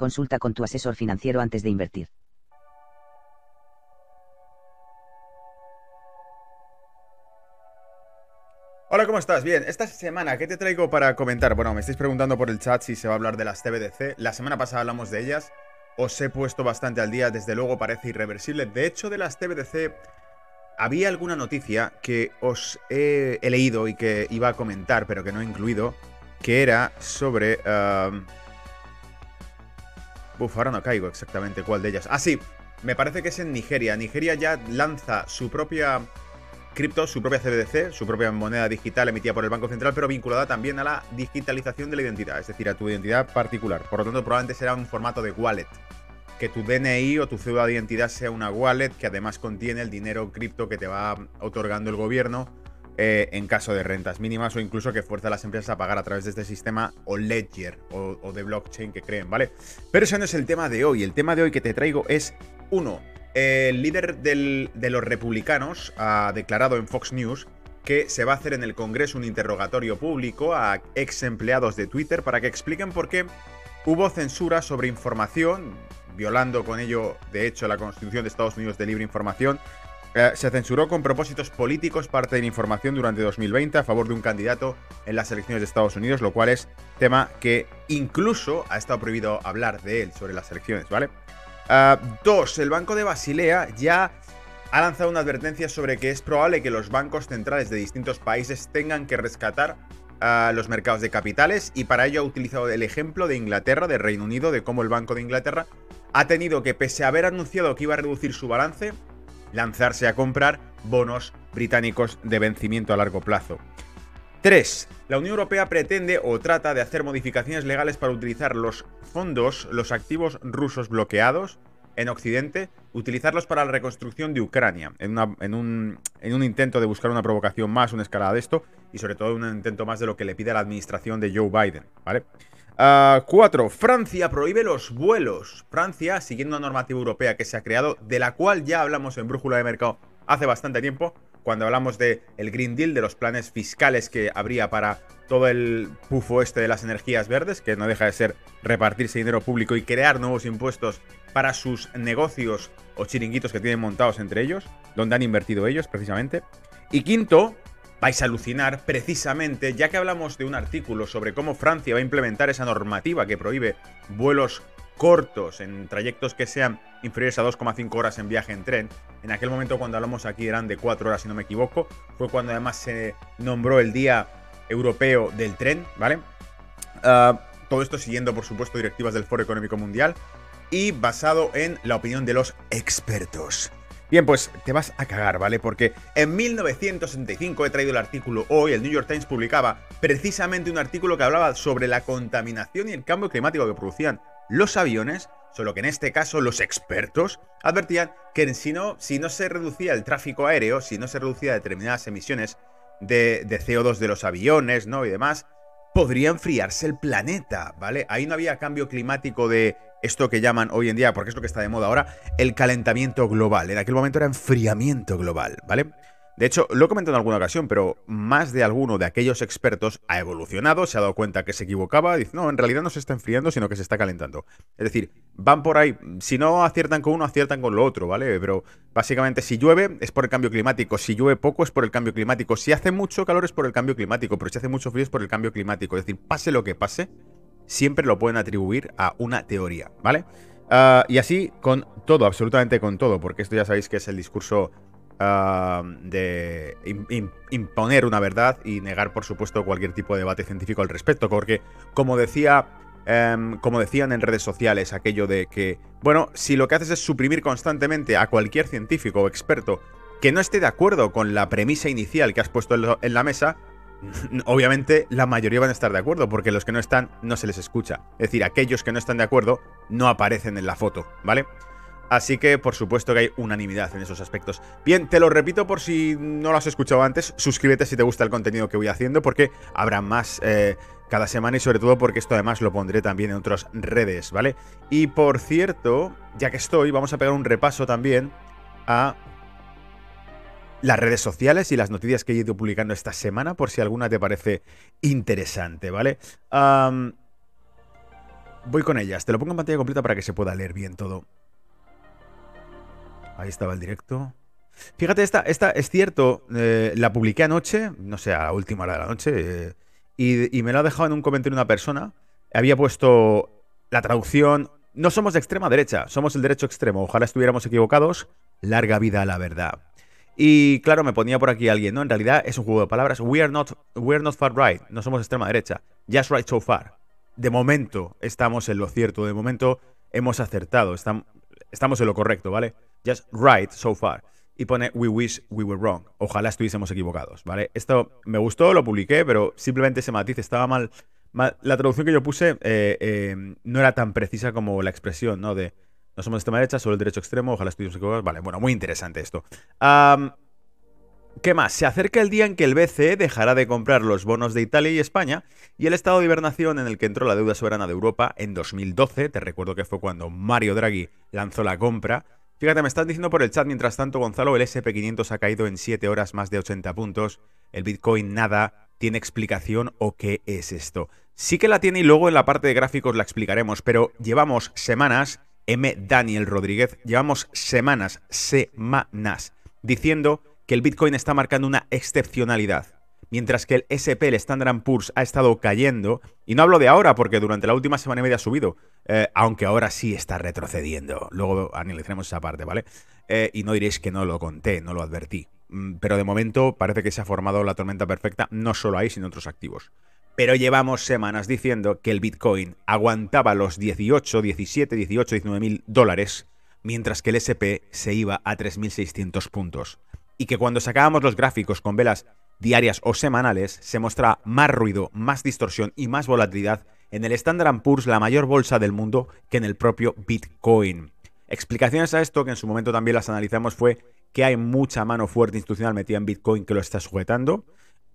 consulta con tu asesor financiero antes de invertir. Hola, ¿cómo estás? Bien, esta semana, ¿qué te traigo para comentar? Bueno, me estáis preguntando por el chat si se va a hablar de las TBDC. La semana pasada hablamos de ellas. Os he puesto bastante al día, desde luego parece irreversible. De hecho, de las TBDC había alguna noticia que os he, leído y que iba a comentar, pero que no he incluido, que era sobre... Uh... Uf, ahora no caigo exactamente cuál de ellas. Ah, sí, me parece que es en Nigeria. Nigeria ya lanza su propia cripto, su propia CBDC, su propia moneda digital emitida por el Banco Central, pero vinculada también a la digitalización de la identidad, es decir, a tu identidad particular. Por lo tanto, probablemente será un formato de wallet. Que tu DNI o tu cédula de identidad sea una wallet que además contiene el dinero cripto que te va otorgando el gobierno eh, en caso de rentas mínimas o incluso que fuerza a las empresas a pagar a través de este sistema o ledger o, de blockchain que creen, ¿vale? Pero ese no es el tema de hoy. El tema de hoy que te traigo es, uno, el líder de los republicanos ha declarado en Fox News que se va a hacer en el Congreso un interrogatorio público a ex empleados de Twitter para que expliquen por qué hubo censura sobre información, violando con ello, de hecho, la Constitución de Estados Unidos de libre información. Eh, se censuró con propósitos políticos parte de la información durante 2020 a favor de un candidato en las elecciones de Estados Unidos, lo cual es tema que incluso ha estado prohibido hablar de él sobre las elecciones, ¿vale? Ah, dos, el Banco de Basilea ya ha lanzado una advertencia sobre que es probable que los bancos centrales de distintos países tengan que rescatar a los mercados de capitales y para ello ha utilizado el ejemplo de Inglaterra, de Reino Unido, de cómo el Banco de Inglaterra ha tenido que, pese a haber anunciado que iba a reducir su balance, lanzarse a comprar bonos británicos de vencimiento a largo plazo. 3. La Unión Europea pretende o trata de hacer modificaciones legales para utilizar los fondos, los activos rusos bloqueados en Occidente, utilizarlos para la reconstrucción de Ucrania, en, un, intento de buscar una provocación más, una escalada de esto, y sobre todo un intento más de lo que le pide la administración de Joe Biden, ¿vale? 4. Ah, Francia prohíbe los vuelos. Francia, siguiendo una normativa europea que se ha creado, de la cual ya hablamos en Brújula de Mercado hace bastante tiempo, cuando hablamos del el Green Deal, de los planes fiscales que habría para todo el pufo este de las energías verdes, que no deja de ser repartirse dinero público y crear nuevos impuestos para sus negocios o chiringuitos que tienen montados entre ellos, donde han invertido ellos precisamente. Y quinto, vais a alucinar precisamente, ya que hablamos de un artículo sobre cómo Francia va a implementar esa normativa que prohíbe vuelos cortos, en trayectos que sean inferiores a 2,5 horas en viaje en tren. En aquel momento cuando hablamos aquí eran de 4 horas si no me equivoco. Fue cuando además se nombró el Día Europeo del Tren, ¿vale? Ah, todo esto siguiendo por supuesto directivas del Foro Económico Mundial y basado en la opinión de los expertos. Bien, pues te vas a cagar, ¿vale? Porque en 1965 he traído el artículo hoy, el New York Times publicaba precisamente un artículo que hablaba sobre la contaminación y el cambio climático que producían los aviones, solo que en este caso los expertos advertían que si no, si no se reducía el tráfico aéreo, si no se reducía determinadas emisiones de, CO2 de los aviones, ¿no? Y demás, podría enfriarse el planeta, ¿vale? Ahí no había cambio climático de esto que llaman hoy en día, porque es lo que está de moda ahora, el calentamiento global. En aquel momento era enfriamiento global, ¿vale? De hecho, lo he comentado en alguna ocasión, pero más de alguno de aquellos expertos ha evolucionado, se ha dado cuenta que se equivocaba, dice, no, en realidad no se está enfriando, sino que se está calentando. Es decir, van por ahí, si no aciertan con uno, aciertan con lo otro, ¿vale? Pero básicamente si llueve es por el cambio climático, si llueve poco es por el cambio climático, si hace mucho calor es por el cambio climático, pero si hace mucho frío es por el cambio climático. Es decir, pase lo que pase, siempre lo pueden atribuir a una teoría, ¿vale? Ah, y así con todo, absolutamente con todo, porque esto ya sabéis que es el discurso de imponer una verdad y negar, por supuesto, cualquier tipo de debate científico al respecto. Porque, como decía. Em, como decían en redes sociales, aquello de que, bueno, si lo que haces es suprimir constantemente a cualquier científico o experto que no esté de acuerdo con la premisa inicial que has puesto en la mesa, obviamente la mayoría van a estar de acuerdo, porque los que no están no se les escucha. Es decir, aquellos que no están de acuerdo no aparecen en la foto, ¿vale? Así que por supuesto que hay unanimidad en esos aspectos. Bien, te lo repito por si no lo has escuchado antes, suscríbete si te gusta el contenido que voy haciendo, porque habrá más eh, cada semana y sobre todo porque esto además lo pondré también en otras redes, ¿vale? Y por cierto, ya que estoy, vamos a pegar un repaso también a las redes sociales y las noticias que he ido publicando esta semana, por si alguna te parece interesante, ¿vale? voy con ellas, te lo pongo en pantalla completa para que se pueda leer bien todo. Ahí estaba el directo. Fíjate, esta, esta es cierto, eh, la publiqué anoche, no sé, a la última hora de la noche, eh, y, me lo ha dejado en un comentario una persona. Había puesto la traducción, no somos de extrema derecha, somos el derecho extremo, ojalá estuviéramos equivocados, larga vida a la verdad. Y claro, me ponía por aquí alguien, ¿no? En realidad es un juego de palabras, we are not, we are not far right, no somos extrema derecha, just right so far. De momento estamos en lo cierto, de momento hemos acertado, estamos en lo correcto, ¿vale? just right so far. Y pone We wish we were wrong. Ojalá estuviésemos equivocados, ¿vale? Esto me gustó, lo publiqué, pero simplemente ese matiz estaba mal. la traducción que yo puse eh, eh, no era tan precisa como la expresión, ¿no? De no somos de extrema derecha, solo el derecho extremo, ojalá estuviésemos equivocados. Vale, bueno, muy interesante esto. ¿Qué más? Se acerca el día en que el BCE dejará de comprar los bonos de Italia y España y el estado de hibernación en el que entró la deuda soberana de Europa en 2012, te recuerdo que fue cuando Mario Draghi lanzó la compra, Fíjate, me están diciendo por el chat mientras tanto, Gonzalo, el SP500 ha caído en 7 horas más de 80 puntos. El Bitcoin nada. ¿Tiene explicación o qué es esto? Sí que la tiene y luego en la parte de gráficos la explicaremos, pero llevamos semanas, M. Daniel Rodríguez, llevamos semanas, semanas, diciendo que el Bitcoin está marcando una excepcionalidad mientras que el SP, el Standard Poor's, ha estado cayendo. Y no hablo de ahora, porque durante la última semana y media ha subido, eh, aunque ahora sí está retrocediendo. Luego analizaremos esa parte, ¿vale? Eh, y no diréis que no lo conté, no lo advertí. Mm, pero de momento parece que se ha formado la tormenta perfecta, no solo ahí, sino en otros activos. Pero llevamos semanas diciendo que el Bitcoin aguantaba los 18, 17, 18, 19 mil dólares, mientras que el SP se iba a 3.600 puntos. Y que cuando sacábamos los gráficos con velas diarias o semanales, se muestra más ruido, más distorsión y más volatilidad en el Standard Poor's, la mayor bolsa del mundo, que en el propio Bitcoin. Explicaciones a esto, que en su momento también las analizamos, fue que hay mucha mano fuerte institucional metida en Bitcoin que lo está sujetando.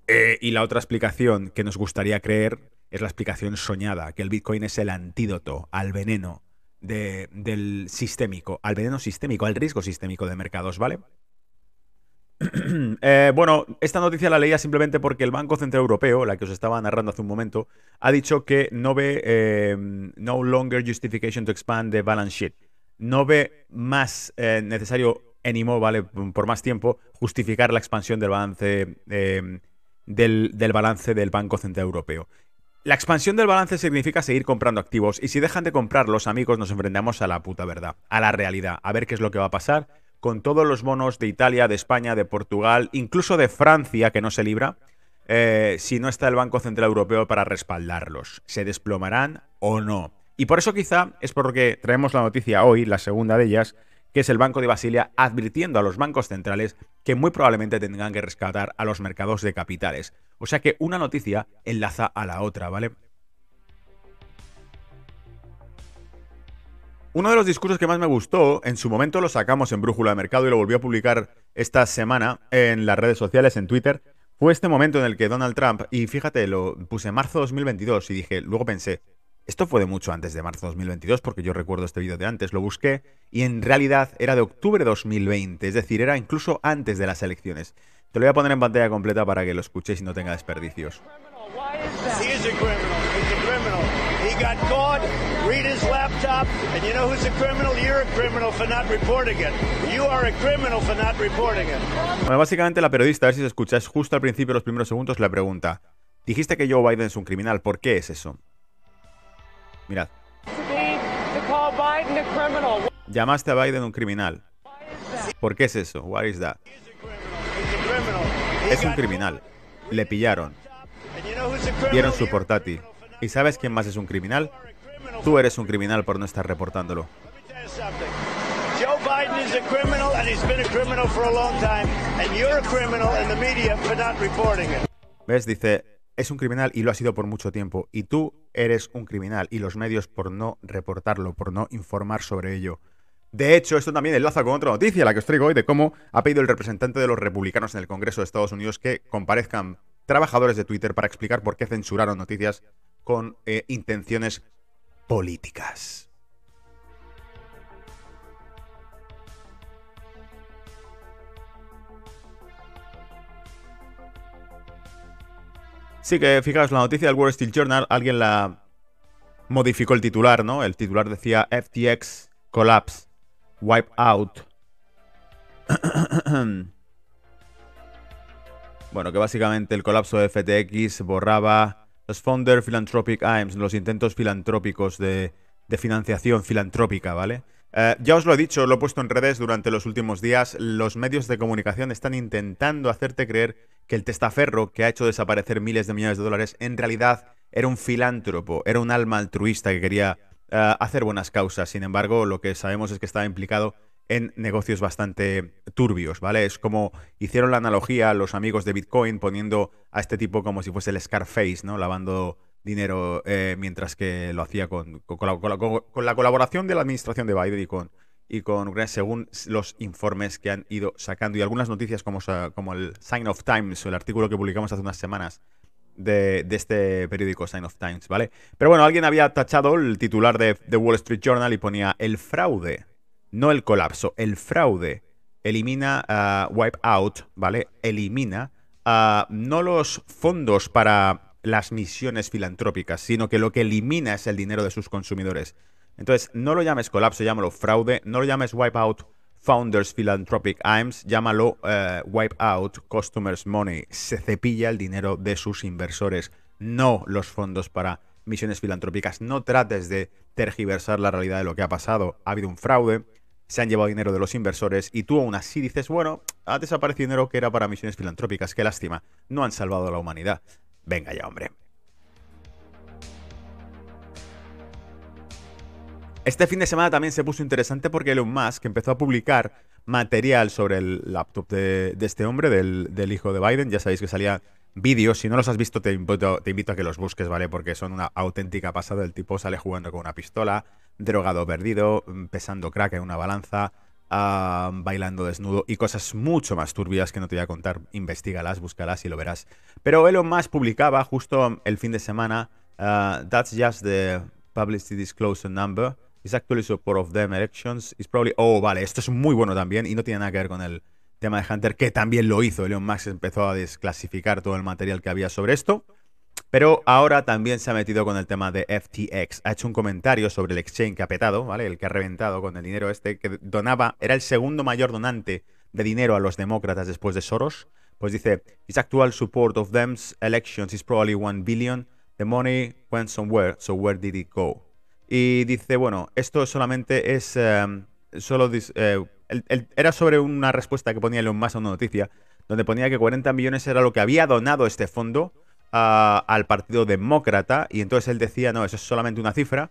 Eh, y la otra explicación que nos gustaría creer es la explicación soñada, que el Bitcoin es el antídoto al veneno del sistémico, al veneno sistémico, al riesgo sistémico de mercados, ¿vale? Eh, bueno, esta noticia la leía simplemente porque el Banco Central Europeo, la que os estaba narrando hace un momento, ha dicho que no ve eh, no longer justification to expand the balance sheet. No ve más necesario anymore, ¿vale? Por más tiempo, justificar la expansión del balance del, del balance del Banco Central Europeo. La expansión del balance significa seguir comprando activos y si dejan de comprarlos, amigos, nos enfrentamos a la puta verdad, a la realidad, a ver qué es lo que va a pasar con todos los bonos de Italia, de España, de Portugal, incluso de Francia, que no se libra, eh, si no está el Banco Central Europeo para respaldarlos. ¿Se desplomarán o no? Y por eso quizá es porque traemos la noticia hoy, la segunda de ellas, que es el Banco de Basilia advirtiendo a los bancos centrales que muy probablemente tendrán que rescatar a los mercados de capitales. O sea que una noticia enlaza a la otra, ¿vale? Uno de los discursos que más me gustó, en su momento lo sacamos en Brújula de Mercado y lo volvió a publicar esta semana en las redes sociales, en Twitter, fue este momento en el que Donald Trump, y fíjate, lo puse en marzo 2022 y dije, luego pensé, esto fue de mucho antes de marzo 2022 porque yo recuerdo este vídeo de antes, lo busqué y en realidad era de octubre de 2020, es decir, era incluso antes de las elecciones. Te lo voy a poner en pantalla completa para que lo escuchéis y no tenga desperdicios. Bueno, básicamente la periodista, a ver si se escucha, es justo al principio, los primeros segundos, le pregunta: Dijiste que Joe Biden es un criminal, ¿por qué es eso? Mirad. Llamaste a Biden un criminal. ¿Por qué es eso? What is that? Es un criminal. Le pillaron. Vieron su portátil. ¿Y sabes quién más es un criminal? Tú eres un criminal por no estar reportándolo. Joe Biden is a criminal and he's been a criminal for a long time and you're a criminal in the media for not reporting it. ¿Ves? Dice, es un criminal y lo ha sido por mucho tiempo. Y tú eres un criminal y los medios por no reportarlo, por no informar sobre ello. De hecho, esto también enlaza con otra noticia, la que os traigo hoy, de cómo ha pedido el representante de los republicanos en el Congreso de Estados Unidos que comparezcan trabajadores de Twitter para explicar por qué censuraron noticias con eh, intenciones políticas. Sí, que fijaos, la noticia del Wall Street Journal, alguien la modificó el titular, ¿no? El titular decía FTX Collapse, Wipe Out. bueno, que básicamente el colapso de FTX borraba los Founder Philanthropic Aims, los intentos filantrópicos de, de financiación filantrópica, ¿vale? Eh, ya os lo he dicho, lo he puesto en redes durante los últimos días, los medios de comunicación están intentando hacerte creer que el testaferro que ha hecho desaparecer miles de millones de dólares en realidad era un filántropo, era un alma altruista que quería eh, hacer buenas causas. Sin embargo, lo que sabemos es que estaba implicado en negocios bastante turbios, ¿vale? Es como hicieron la analogía los amigos de Bitcoin poniendo a este tipo como si fuese el Scarface, ¿no? Lavando dinero eh, mientras que lo hacía con, la, colaboración de la administración de Biden y con, y con Ucrania, según los informes que han ido sacando y algunas noticias como, como el Sign of Times o el artículo que publicamos hace unas semanas de, este periódico Sign of Times, ¿vale? Pero bueno, alguien había tachado el titular de, The Wall Street Journal y ponía el fraude, no el colapso, el fraude elimina, uh, wipe out, ¿vale? Elimina uh, no los fondos para las misiones filantrópicas, sino que lo que elimina es el dinero de sus consumidores. Entonces, no lo llames colapso, llámalo fraude, no lo llames wipeout Founders Philanthropic Aims, llámalo uh, wipeout Customers Money. Se cepilla el dinero de sus inversores, no los fondos para misiones filantrópicas. No trates de tergiversar la realidad de lo que ha pasado. Ha habido un fraude, se han llevado dinero de los inversores y tú aún así dices, bueno, ha desaparecido dinero que era para misiones filantrópicas, qué lástima, no han salvado a la humanidad. Venga ya, hombre. Este fin de semana también se puso interesante porque Elon Musk empezó a publicar material sobre el laptop de, este hombre, del, hijo de Biden. Ya sabéis que salían vídeos. Si no los has visto, te invito, te invito, a que los busques, ¿vale? Porque son una auténtica pasada. El tipo sale jugando con una pistola, drogado perdido, pesando crack en una balanza, bailando desnudo y cosas mucho más turbias que no te voy a contar. Investígalas, búscalas y lo verás. Pero Elon Musk publicaba justo el fin de semana, uh, That's just the publicity disclosure number. It's actually support of them elections. It's probably... Oh, vale, esto es muy bueno también y no tiene nada que ver con el tema de Hunter, que también lo hizo. Elon Musk empezó a desclasificar todo el material que había sobre esto. Pero ahora también se ha metido con el tema de FTX. Ha hecho un comentario sobre el exchange que ha petado, ¿vale? El que ha reventado con el dinero este, que donaba, era el segundo mayor donante de dinero a los demócratas después de Soros. Pues dice, his actual support of them's elections is probably one billion. The money went somewhere, so where did it go? Y dice, bueno, esto solamente es, em, solo, eh, era sobre una respuesta que ponía Elon Musk a una noticia, donde ponía que 40 millones era lo que había donado este fondo al Partido Demócrata y entonces él decía, no, eso es solamente una cifra.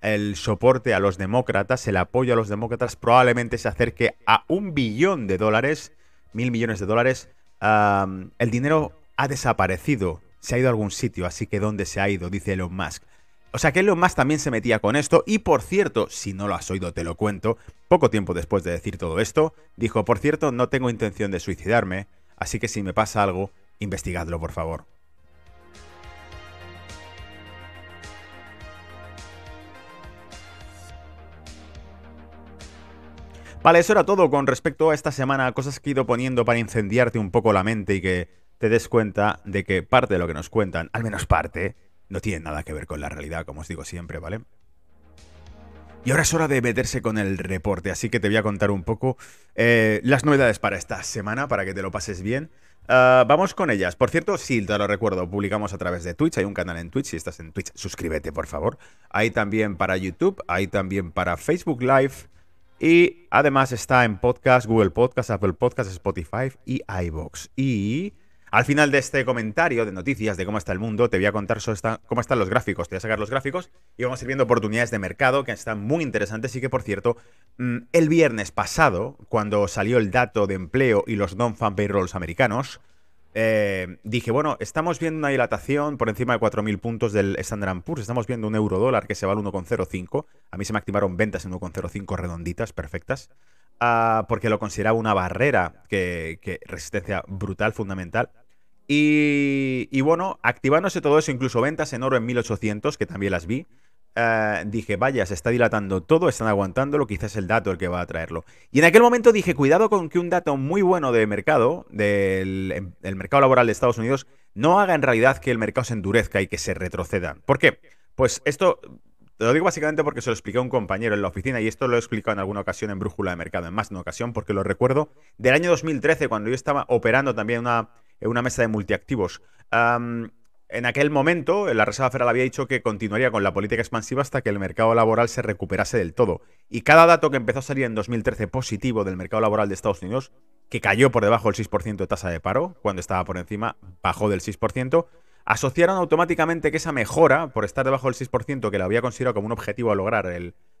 el soporte a los demócratas, el apoyo a los demócratas probablemente se acerque a un billón de dólares, mil millones de dólares. el dinero ha desaparecido, se ha ido a algún sitio, así que ¿dónde se ha ido? Dice Elon Musk. O sea que Elon Musk también se metía con esto y por cierto, si no lo has oído te lo cuento, poco tiempo después de decir todo esto, dijo, por cierto, no tengo intención de suicidarme, así que si me pasa algo, investigadlo por favor. Vale, eso era todo con respecto a esta semana, cosas que he ido poniendo para incendiarte un poco la mente y que te des cuenta de que parte de lo que nos cuentan, al menos parte, no tiene nada que ver con la realidad, como os digo siempre, ¿vale? Y ahora es hora de meterse con el reporte, así que te voy a contar un poco eh, las novedades para esta semana, para que te lo pases bien. Ah, vamos con ellas. Por cierto, sí, te lo recuerdo, publicamos a través de Twitch. Hay un canal en Twitch. Si estás en Twitch, suscríbete, por favor. Hay también para YouTube, hay también para Facebook Live. Y además está en podcast, Google Podcast, Apple Podcast, Spotify y iBox. Y al final de este comentario de noticias de cómo está el mundo, te voy a contar cómo están los gráficos. Te voy a sacar los gráficos y vamos a ir viendo oportunidades de mercado que están muy interesantes y que, por cierto, mm, el viernes pasado, cuando salió el dato de empleo y los non-fan payrolls americanos, eh, dije, bueno, estamos viendo una dilatación por encima de 4.000 puntos del Standard Poor's, estamos viendo un euro dólar que se va al 1,05, a mí se me activaron ventas en 1,05 redonditas, perfectas, uh, porque lo consideraba una barrera que, que resistencia brutal, fundamental. Y, y, bueno, activándose todo eso, incluso ventas en oro en 1800, que también las vi, uh, dije, vaya, se está dilatando todo, están aguantándolo, quizás el dato el que va a traerlo. Y en aquel momento dije, cuidado con que un dato muy bueno de mercado, del, del mercado laboral de Estados Unidos, no haga en realidad que el mercado se endurezca y que se retroceda. ¿Por qué? Pues esto te lo digo básicamente porque se lo expliqué a un compañero en la oficina y esto lo he explicado en alguna ocasión en Brújula de Mercado, en más de una ocasión, porque lo recuerdo del año 2013, cuando yo estaba operando también una, en una mesa de multiactivos. En aquel momento, la Reserva Federal había dicho que continuaría con la política expansiva hasta que el mercado laboral se recuperase del todo. Y cada dato que empezó a salir en 2013 positivo del mercado laboral de Estados Unidos, que cayó por debajo del 6% de tasa de paro, cuando estaba por encima, bajó del 6%, asociaron automáticamente que esa mejora, por estar debajo del 6%, que la había considerado como un objetivo a lograr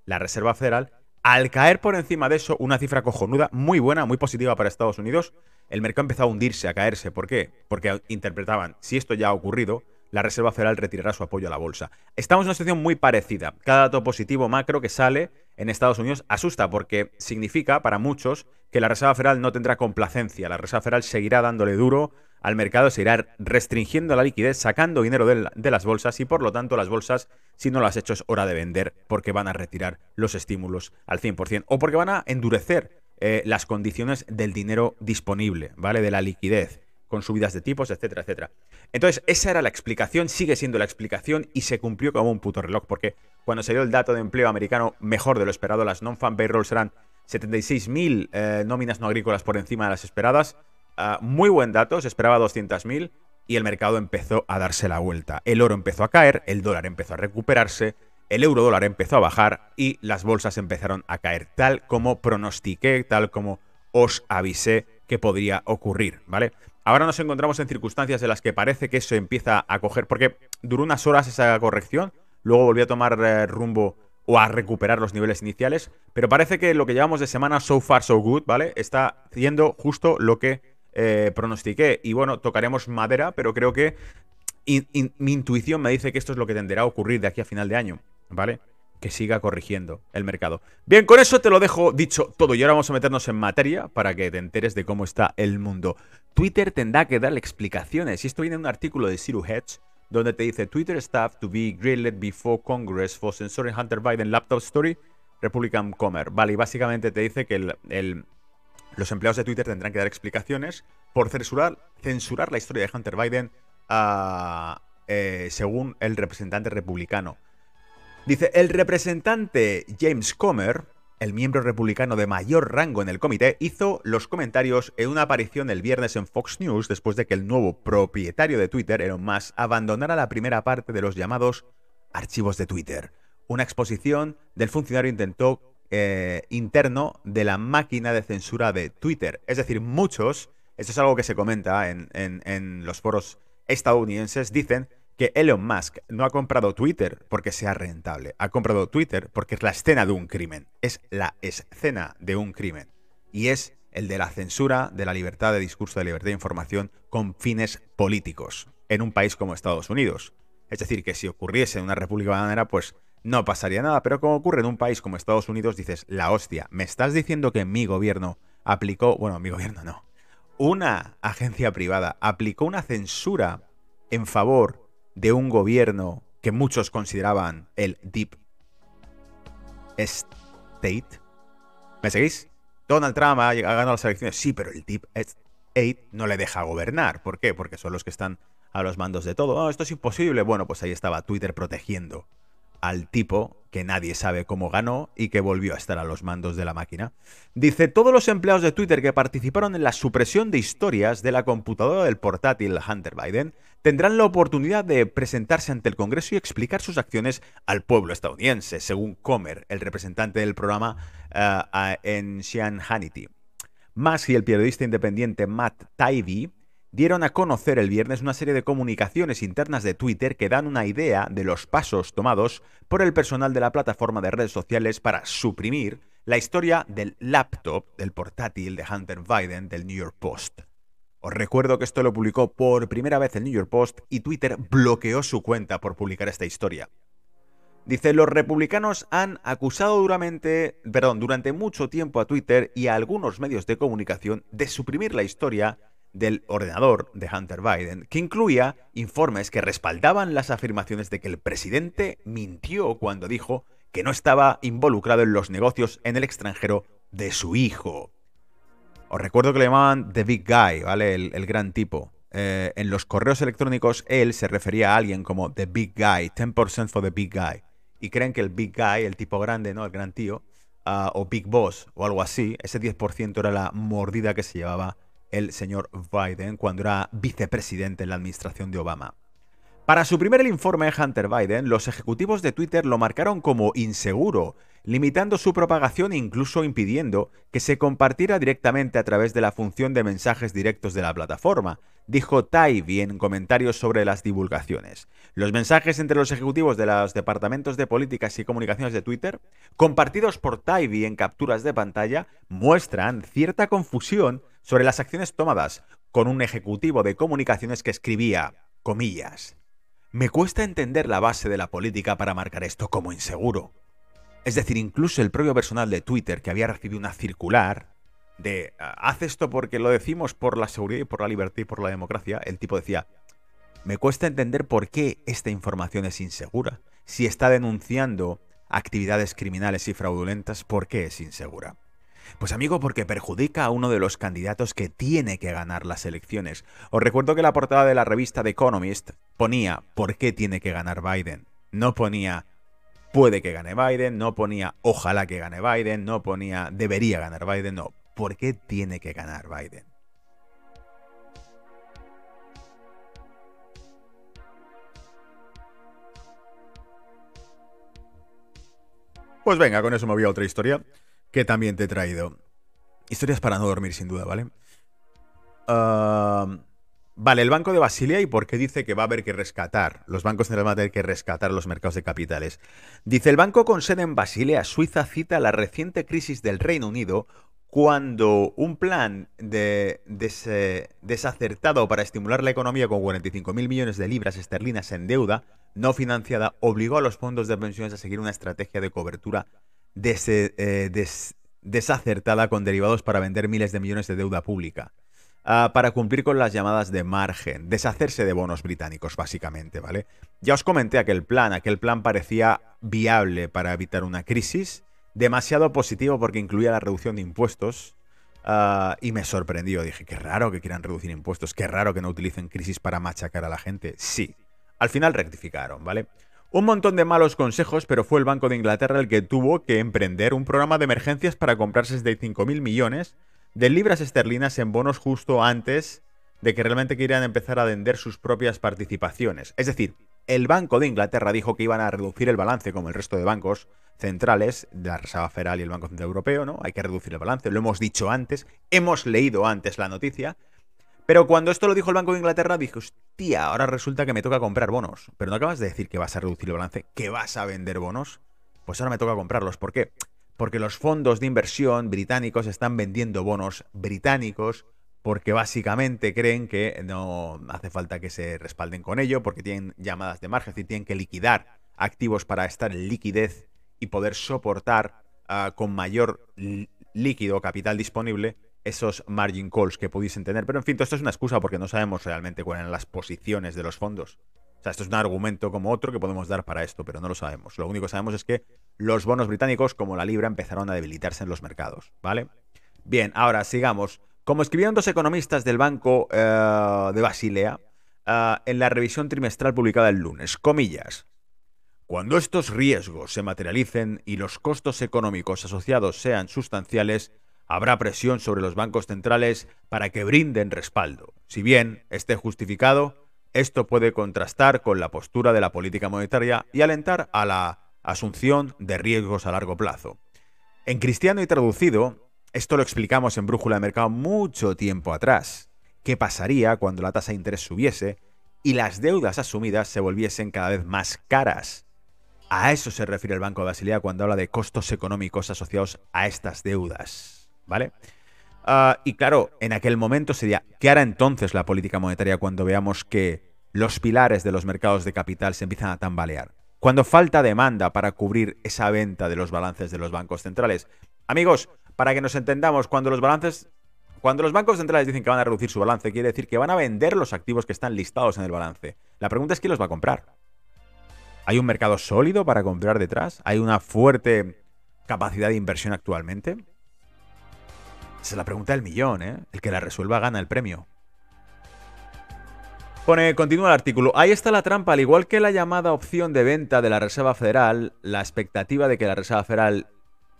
la Reserva Federal, al caer por encima de eso, una cifra cojonuda, muy buena, muy positiva para Estados Unidos, el mercado empezó a hundirse, a caerse. ¿Por qué? Porque interpretaban, si esto ya ha ocurrido, la Reserva Federal retirará su apoyo a la bolsa. Estamos en una situación muy parecida. Cada dato positivo macro que sale en Estados Unidos asusta porque significa para muchos que la Reserva Federal no tendrá complacencia. La Reserva Federal seguirá dándole duro al mercado, se irá restringiendo la liquidez, sacando dinero de, las bolsas y por lo tanto las bolsas, si no las hecho, es hora de vender porque van a retirar los estímulos al 100% o porque van a endurecer eh, las condiciones del dinero disponible, ¿vale? De la liquidez con subidas de tipos, etcétera, etcétera. Entonces, esa era la explicación, sigue siendo la explicación y se cumplió como un puto reloj, porque cuando salió el dato de empleo americano mejor de lo esperado, las non-fan payrolls eran 76.000 eh, nóminas no agrícolas por encima de las esperadas. Muy buen dato, se esperaba 200.000 y el mercado empezó a darse la vuelta. El oro empezó a caer, el dólar empezó a recuperarse, el euro dólar empezó a bajar y las bolsas empezaron a caer, tal como pronostiqué, tal como os avisé que podría ocurrir, ¿vale? Ahora nos encontramos en circunstancias en las que parece que eso empieza a coger, porque duró unas horas esa corrección, luego volvió a tomar eh, rumbo o a recuperar los niveles iniciales, pero parece que lo que llevamos de semana so far so good, ¿vale? Está haciendo justo lo que eh, pronostiqué. Y bueno, tocaremos madera, pero creo que mi intuición me dice que esto es lo que tenderá a ocurrir de aquí a final de año, ¿vale? Que siga corrigiendo el mercado. Bien, con eso te lo dejo dicho todo. Y ahora vamos a meternos en materia para que te enteres de cómo está el mundo. Twitter tendrá que darle explicaciones. Y esto viene en un artículo de Zero Hedge donde te dice Twitter staff to be grilled before Congress for censoring Hunter Biden laptop story, Republican Comer. Vale, y básicamente te dice que el, los empleados de Twitter tendrán que dar explicaciones por censurar, la historia de Hunter Biden uh, eh, según el representante republicano. Dice, el representante James Comer, el miembro republicano de mayor rango en el comité, hizo los comentarios en una aparición el viernes en Fox News después de que el nuevo propietario de Twitter, Elon Musk, abandonara la primera parte de los llamados archivos de Twitter. Una exposición del funcionario intentó eh, interno de la máquina de censura de Twitter. Es decir, muchos, esto es algo que se comenta en, en, los foros estadounidenses, dicen que Elon Musk no ha comprado Twitter porque sea rentable, ha comprado Twitter porque es la escena de un crimen, es la escena de un crimen. Y es el de la censura de la libertad de discurso, de libertad de información con fines políticos en un país como Estados Unidos. Es decir, que si ocurriese en una república bananera, pues no pasaría nada. Pero como ocurre en un país como Estados Unidos, dices, la hostia, ¿me estás diciendo que mi gobierno aplicó, bueno, mi gobierno no, una agencia privada aplicó una censura en favor de un gobierno que muchos consideraban el Deep State. ¿Me seguís? Donald Trump ha ganado las elecciones. Sí, pero el Deep State no le deja gobernar. ¿Por qué? Porque son los que están a los mandos de todo. Oh, esto es imposible. Bueno, pues ahí estaba Twitter protegiendo al tipo que nadie sabe cómo ganó y que volvió a estar a los mandos de la máquina. Dice, todos los empleados de Twitter que participaron en la supresión de historias de la computadora del portátil Hunter Biden tendrán la oportunidad de presentarse ante el Congreso y explicar sus acciones al pueblo estadounidense, según Comer, el representante del programa uh, en Sean Hannity. Más y el periodista independiente Matt Taibbi dieron a conocer el viernes una serie de comunicaciones internas de Twitter que dan una idea de los pasos tomados por el personal de la plataforma de redes sociales para suprimir la historia del laptop, del portátil de Hunter Biden del New York Post. Os recuerdo que esto lo publicó por primera vez el New York Post y Twitter bloqueó su cuenta por publicar esta historia. Dice, los republicanos han acusado duramente, perdón, durante mucho tiempo a Twitter y a algunos medios de comunicación de suprimir la historia del ordenador de Hunter Biden, que incluía informes que respaldaban las afirmaciones de que el presidente mintió cuando dijo que no estaba involucrado en los negocios en el extranjero de su hijo. Os recuerdo que le llamaban The Big Guy, ¿vale? El, gran tipo. Eh, en los correos electrónicos él se refería a alguien como The Big Guy, 10% for the Big Guy y creen que el big guy, el tipo grande, ¿no? El gran tío, ah, o big boss o algo así, ese 10% era la mordida que se llevaba el señor Biden cuando era vicepresidente en la administración de Obama. Para suprimir el informe Hunter Biden, los ejecutivos de Twitter lo marcaron como inseguro, limitando su propagación e incluso impidiendo que se compartiera directamente a través de la función de mensajes directos de la plataforma, dijo Tybee en comentarios sobre las divulgaciones. Los mensajes entre los ejecutivos de los departamentos de políticas y comunicaciones de Twitter, compartidos por Tybee en capturas de pantalla, muestran cierta confusión sobre las acciones tomadas, con un ejecutivo de comunicaciones que escribía, comillas, me cuesta entender la base de la política para marcar esto como inseguro. Es decir, incluso el propio personal de Twitter que había recibido una circular de ah, haz esto porque lo decimos por la seguridad y por la libertad y por la democracia, el tipo decía, me cuesta entender por qué esta información es insegura. Si está denunciando actividades criminales y fraudulentas, ¿por qué es insegura? Pues amigo, porque perjudica a uno de los candidatos que tiene que ganar las elecciones. Os recuerdo que la portada de la revista The Economist ponía ¿por qué tiene que ganar Biden? No ponía puede que gane Biden, no ponía ojalá que gane Biden, no ponía debería ganar Biden, no, ¿por qué tiene que ganar Biden? Pues venga, con eso me voy a otra historia que también te he traído. Historias para no dormir, sin duda, ¿vale? vale, el Banco de Basilea y por qué dice que va a haber que rescatar. Los bancos centrales van a tener que rescatar los mercados de capitales. Dice, el banco con sede en Basilea, Suiza, cita la reciente crisis del Reino Unido cuando un plan de, desacertado para estimular la economía con 45.000 millones de libras esterlinas en deuda no financiada obligó a los fondos de pensiones a seguir una estrategia de cobertura eh, desacertada con derivados para vender miles de millones de deuda pública. Ah, para cumplir con las llamadas de margen, deshacerse de bonos británicos, básicamente, ¿vale? Ya os comenté aquel plan, aquel plan parecía viable para evitar una crisis, demasiado positivo porque incluía la reducción de impuestos, ah, y me sorprendió, dije, qué raro que quieran reducir impuestos, qué raro que no utilicen crisis para machacar a la gente. Sí, al final rectificaron, ¿vale? Un montón de malos consejos, pero fue el Banco de Inglaterra el que tuvo que emprender un programa de emergencias para comprarse de 5.000 millones de libras esterlinas en bonos justo antes de que realmente querían empezar a vender sus propias participaciones. Es decir, el Banco de Inglaterra dijo que iban a reducir el balance como el resto de bancos centrales, la Reserva Federal y el Banco Central Europeo, ¿no? Hay que reducir el balance, lo hemos dicho antes, hemos leído antes la noticia, pero cuando esto lo dijo el Banco de Inglaterra, dije, hostia, ahora resulta que me toca comprar bonos. Pero no acabas de decir que vas a reducir el balance, que vas a vender bonos. Pues ahora me toca comprarlos. ¿Por qué? Porque los fondos de inversión británicos están vendiendo bonos británicos porque básicamente creen que no hace falta que se respalden con ello, porque tienen llamadas de margen, y tienen que liquidar activos para estar en liquidez y poder soportar ah, con mayor líquido capital disponible esos margin calls que pudiesen tener. Pero en fin, todo esto es una excusa porque no sabemos realmente cuáles eran las posiciones de los fondos. O sea, esto es un argumento como otro que podemos dar para esto, pero no lo sabemos. Lo único que sabemos es que los bonos británicos, como la libra, empezaron a debilitarse en los mercados, ¿vale? Bien, ahora sigamos. Como escribieron dos economistas del Banco eh, de Basilea eh, en la revisión trimestral publicada el lunes, comillas, cuando estos riesgos se materialicen y los costos económicos asociados sean sustanciales, habrá presión sobre los bancos centrales para que brinden respaldo. Si bien esté justificado, esto puede contrastar con la postura de la política monetaria y alentar a la asunción de riesgos a largo plazo. En cristiano y traducido, esto lo explicamos en Brújula de Mercado mucho tiempo atrás. ¿Qué pasaría cuando la tasa de interés subiese y las deudas asumidas se volviesen cada vez más caras? A eso se refiere el Banco de Basilea cuando habla de costos económicos asociados a estas deudas. ¿Vale? Ah, y claro, en aquel momento sería, ¿qué hará entonces la política monetaria cuando veamos que los pilares de los mercados de capital se empiezan a tambalear? Cuando falta demanda para cubrir esa venta de los balances de los bancos centrales. Amigos, para que nos entendamos, cuando los balances cuando los bancos centrales dicen que van a reducir su balance, quiere decir que van a vender los activos que están listados en el balance. La pregunta es quién los va a comprar. ¿Hay un mercado sólido para comprar detrás? ¿Hay una fuerte capacidad de inversión actualmente? Esa es la pregunta del millón, ¿eh? El que la resuelva gana el premio. Pone, continúa el artículo. Ahí está la trampa. Al igual que la llamada opción de venta de la Reserva Federal, la expectativa de que la Reserva Federal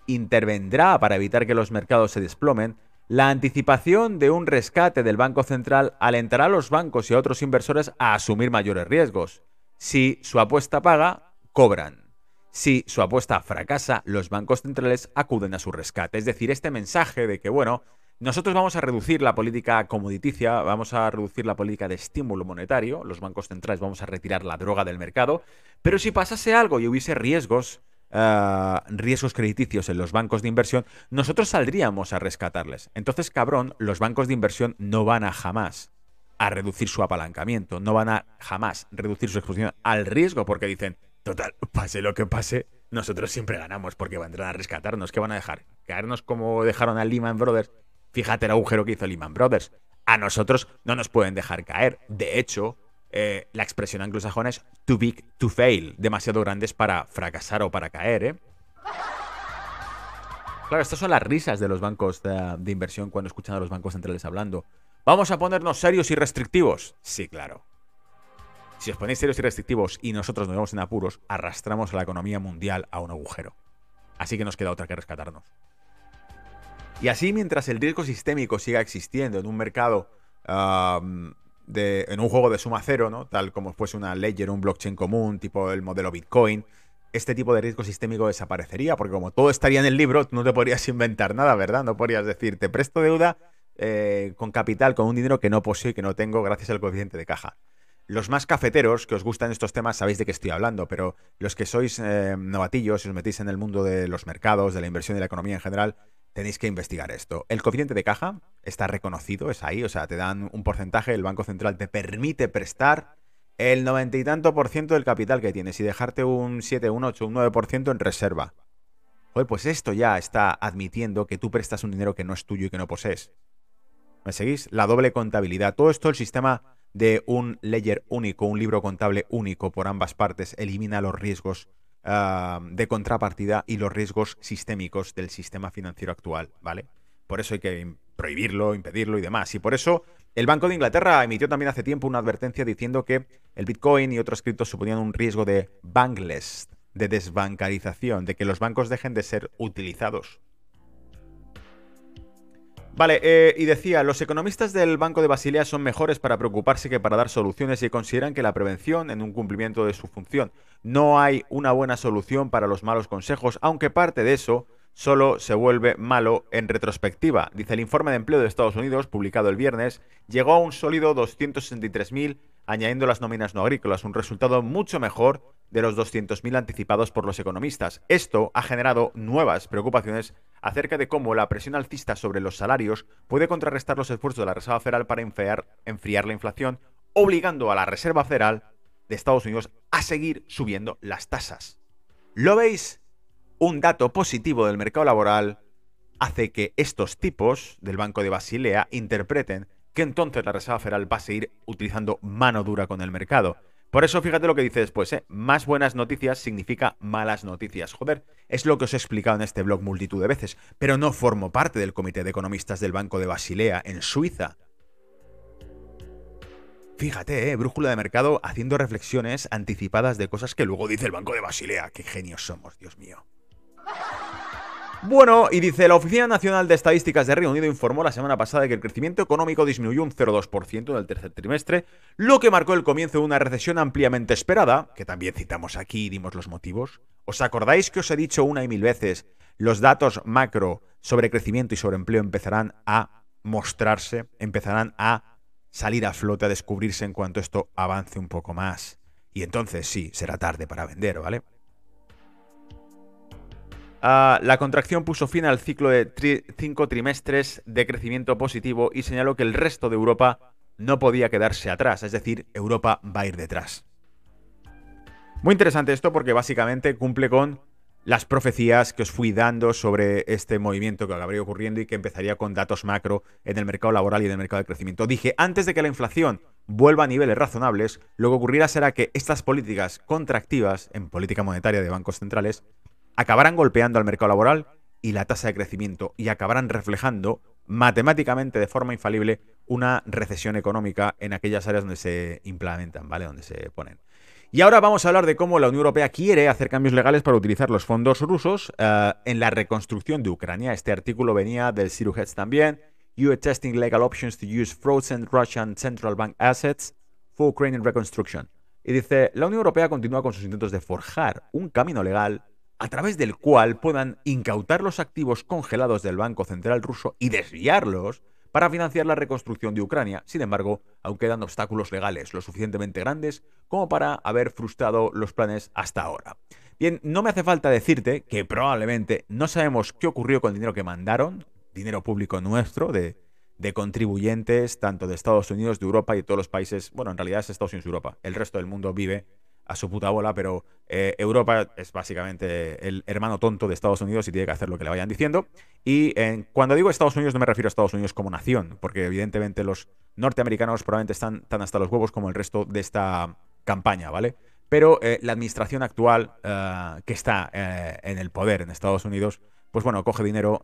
intervendrá para evitar que los mercados se desplomen, la anticipación de un rescate del Banco Central alentará a los bancos y a otros inversores a asumir mayores riesgos. Si su apuesta paga, cobran. Si su apuesta fracasa, los bancos centrales acuden a su rescate. Es decir, este mensaje de que, bueno, nosotros vamos a reducir la política comoditicia, vamos a reducir la política de estímulo monetario, los bancos centrales vamos a retirar la droga del mercado, pero si pasase algo y hubiese riesgos, Ah, riesgos crediticios en los bancos de inversión, nosotros saldríamos a rescatarles. Entonces, cabrón, los bancos de inversión no van a jamás a reducir su apalancamiento, no van a jamás reducir su exposición al riesgo porque dicen, total, pase lo que pase, nosotros siempre ganamos porque vendrán a rescatarnos. ¿Qué van a dejar? ¿Caernos como dejaron a Lehman Brothers? Fíjate el agujero que hizo Lehman Brothers. A nosotros no nos pueden dejar caer. De hecho, eh, la expresión anglosajona es too big to fail, demasiado grandes para fracasar o para caer, ¿eh? Claro, estas son las risas de los bancos de, inversión cuando escuchan a los bancos centrales hablando. ¿Vamos a ponernos serios y restrictivos? Sí, claro. Si os ponéis serios y restrictivos y nosotros nos vemos en apuros, arrastramos a la economía mundial a un agujero. Así que nos queda otra que rescatarnos. Y así, mientras el riesgo sistémico siga existiendo en un mercado en un juego de suma cero, ¿no? Tal como fuese una ledger, un blockchain común, tipo el modelo Bitcoin, este tipo de riesgo sistémico desaparecería, porque como todo estaría en el libro, no te podrías inventar nada, ¿verdad? No podrías decir, te presto deuda eh, con capital, con un dinero que no poseo y que no tengo gracias al coeficiente de caja. Los más cafeteros que os gustan estos temas sabéis de qué estoy hablando, pero los que sois eh, novatillos y os metéis en el mundo de los mercados, de la inversión y de la economía en general, tenéis que investigar esto. El coeficiente de caja está reconocido, es ahí, o sea, te dan un porcentaje, el Banco Central te permite prestar el noventa y tanto por ciento del capital que tienes y dejarte un 7, un 8, un 9% en reserva. Joder, pues esto ya está admitiendo que tú prestas un dinero que no es tuyo y que no posees. ¿Me seguís? La doble contabilidad. Todo esto, el sistema de un ledger único, un libro contable único por ambas partes, elimina los riesgos Ah, de contrapartida y los riesgos sistémicos del sistema financiero actual, ¿vale? Por eso hay que prohibirlo, impedirlo y demás. Y por eso el Banco de Inglaterra emitió también hace tiempo una advertencia diciendo que el Bitcoin y otros criptos suponían un riesgo de bankless, de desbancarización, de que los bancos dejen de ser utilizados Vale, eh, y decía, los economistas del Banco de Basilea son mejores para preocuparse que para dar soluciones y consideran que la prevención en un cumplimiento de su función. No hay una buena solución para los malos consejos, aunque parte de eso solo se vuelve malo en retrospectiva. Dice el informe de empleo de Estados Unidos, publicado el viernes, llegó a un sólido 263.000 añadiendo las nóminas no agrícolas, un resultado mucho mejor de los 200.000 anticipados por los economistas. Esto ha generado nuevas preocupaciones acerca de cómo la presión alcista sobre los salarios puede contrarrestar los esfuerzos de la Reserva Federal para enfriar, enfriar la inflación, obligando a la Reserva Federal de Estados Unidos a seguir subiendo las tasas. ¿Lo veis? Un dato positivo del mercado laboral hace que estos tipos del Banco de Basilea interpreten que entonces la Reserva Federal va a seguir utilizando mano dura con el mercado. Por eso fíjate lo que dice después, ¿eh? más buenas noticias significa malas noticias. Joder, es lo que os he explicado en este blog multitud de veces, pero no formo parte del comité de economistas del Banco de Basilea en Suiza. Fíjate, ¿eh? brújula de mercado haciendo reflexiones anticipadas de cosas que luego dice el Banco de Basilea. Qué genios somos, Dios mío. Bueno, y dice, la Oficina Nacional de Estadísticas de Reino Unido informó la semana pasada que el crecimiento económico disminuyó un 0,2% en el tercer trimestre, lo que marcó el comienzo de una recesión ampliamente esperada, que también citamos aquí y dimos los motivos. ¿Os acordáis que os he dicho una y mil veces, los datos macro sobre crecimiento y sobre empleo empezarán a mostrarse, empezarán a salir a flote, a descubrirse en cuanto esto avance un poco más? Y entonces sí, será tarde para vender, ¿vale? Ah, la contracción puso fin al ciclo de cinco trimestres de crecimiento positivo y señaló que el resto de Europa no podía quedarse atrás, es decir, Europa va a ir detrás. Muy interesante esto porque básicamente cumple con las profecías que os fui dando sobre este movimiento que acabaría ocurriendo y que empezaría con datos macro en el mercado laboral y en el mercado de crecimiento. Dije, antes de que la inflación vuelva a niveles razonables, lo que ocurrirá será que estas políticas contractivas en política monetaria de bancos centrales acabarán golpeando al mercado laboral y la tasa de crecimiento y acabarán reflejando matemáticamente de forma infalible una recesión económica en aquellas áreas donde se implementan, ¿vale? Donde se ponen. Y ahora vamos a hablar de cómo la Unión Europea quiere hacer cambios legales para utilizar los fondos rusos eh, en la reconstrucción de Ucrania. Este artículo venía del Zero también. You testing legal options to use frozen Russian central bank assets for Ukrainian reconstruction. Y dice, la Unión Europea continúa con sus intentos de forjar un camino legal a través del cual puedan incautar los activos congelados del Banco Central ruso y desviarlos para financiar la reconstrucción de Ucrania. Sin embargo, aún quedan obstáculos legales lo suficientemente grandes como para haber frustrado los planes hasta ahora. Bien, no me hace falta decirte que probablemente no sabemos qué ocurrió con el dinero que mandaron, dinero público nuestro, de, de contribuyentes tanto de Estados Unidos, de Europa y de todos los países, bueno, en realidad es Estados Unidos y Europa, el resto del mundo vive a su puta bola, pero eh, Europa es básicamente el hermano tonto de Estados Unidos y tiene que hacer lo que le vayan diciendo. Y cuando digo Estados Unidos no me refiero a Estados Unidos como nación, porque evidentemente los norteamericanos probablemente están tan hasta los huevos como el resto de esta campaña, ¿vale? Pero eh, la administración actual eh, que está en el poder en Estados Unidos pues bueno, coge dinero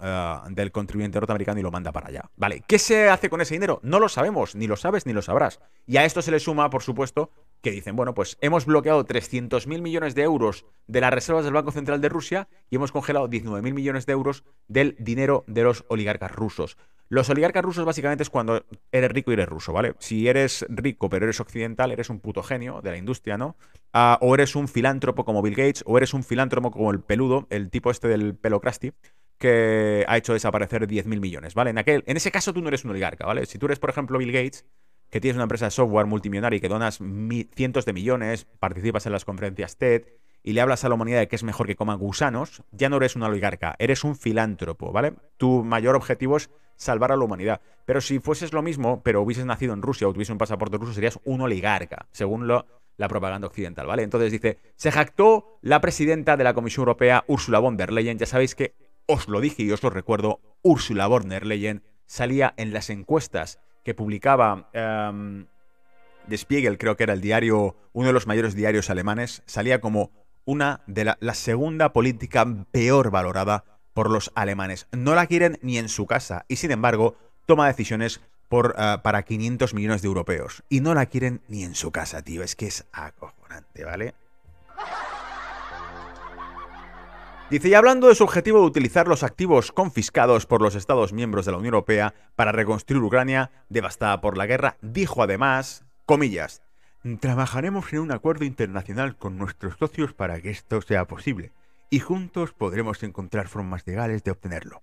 del contribuyente norteamericano y lo manda para allá. Vale, ¿qué se hace con ese dinero? No lo sabemos, ni lo sabes ni lo sabrás. Y a esto se le suma, por supuesto, que dicen, bueno, pues hemos bloqueado 300.000 millones de euros de las reservas del Banco Central de Rusia y hemos congelado 19.000 millones de euros del dinero de los oligarcas rusos. Los oligarcas rusos básicamente es cuando eres rico y eres ruso, ¿vale? Si eres rico pero eres occidental, eres un puto genio de la industria, ¿no? Ah, o eres un filántropo como Bill Gates, o eres un filántropo como el peludo, el tipo este del pelo crusty, que ha hecho desaparecer 10.000 millones, ¿vale? En, aquel, en ese caso tú no eres un oligarca, ¿vale? Si tú eres, por ejemplo, Bill Gates, que tienes una empresa de software multimillonaria y que donas cientos de millones, participas en las conferencias TED y le hablas a la humanidad de que es mejor que coman gusanos, ya no eres un oligarca, eres un filántropo, ¿vale? Tu mayor objetivo es salvar a la humanidad. Pero si fueses lo mismo, pero hubieses nacido en Rusia o tuvieses un pasaporte ruso, serías un oligarca, según la propaganda occidental, ¿vale? Entonces dice, se jactó la presidenta de la Comisión Europea, Ursula von der Leyen, ya sabéis que os lo dije y os lo recuerdo, Ursula von der Leyen salía en las encuestas que publicaba um, Spiegel, creo que era el diario, uno de los mayores diarios alemanes, salía como una de la, la segunda política peor valorada por los alemanes. No la quieren ni en su casa y sin embargo toma decisiones uh, para 500 millones de europeos. Y no la quieren ni en su casa, tío. Es que es acojonante, ¿vale? Dice, y hablando de su objetivo de utilizar los activos confiscados por los Estados miembros de la Unión Europea para reconstruir Ucrania devastada por la guerra, dijo además, comillas, trabajaremos en un acuerdo internacional con nuestros socios para que esto sea posible, y juntos podremos encontrar formas legales de obtenerlo.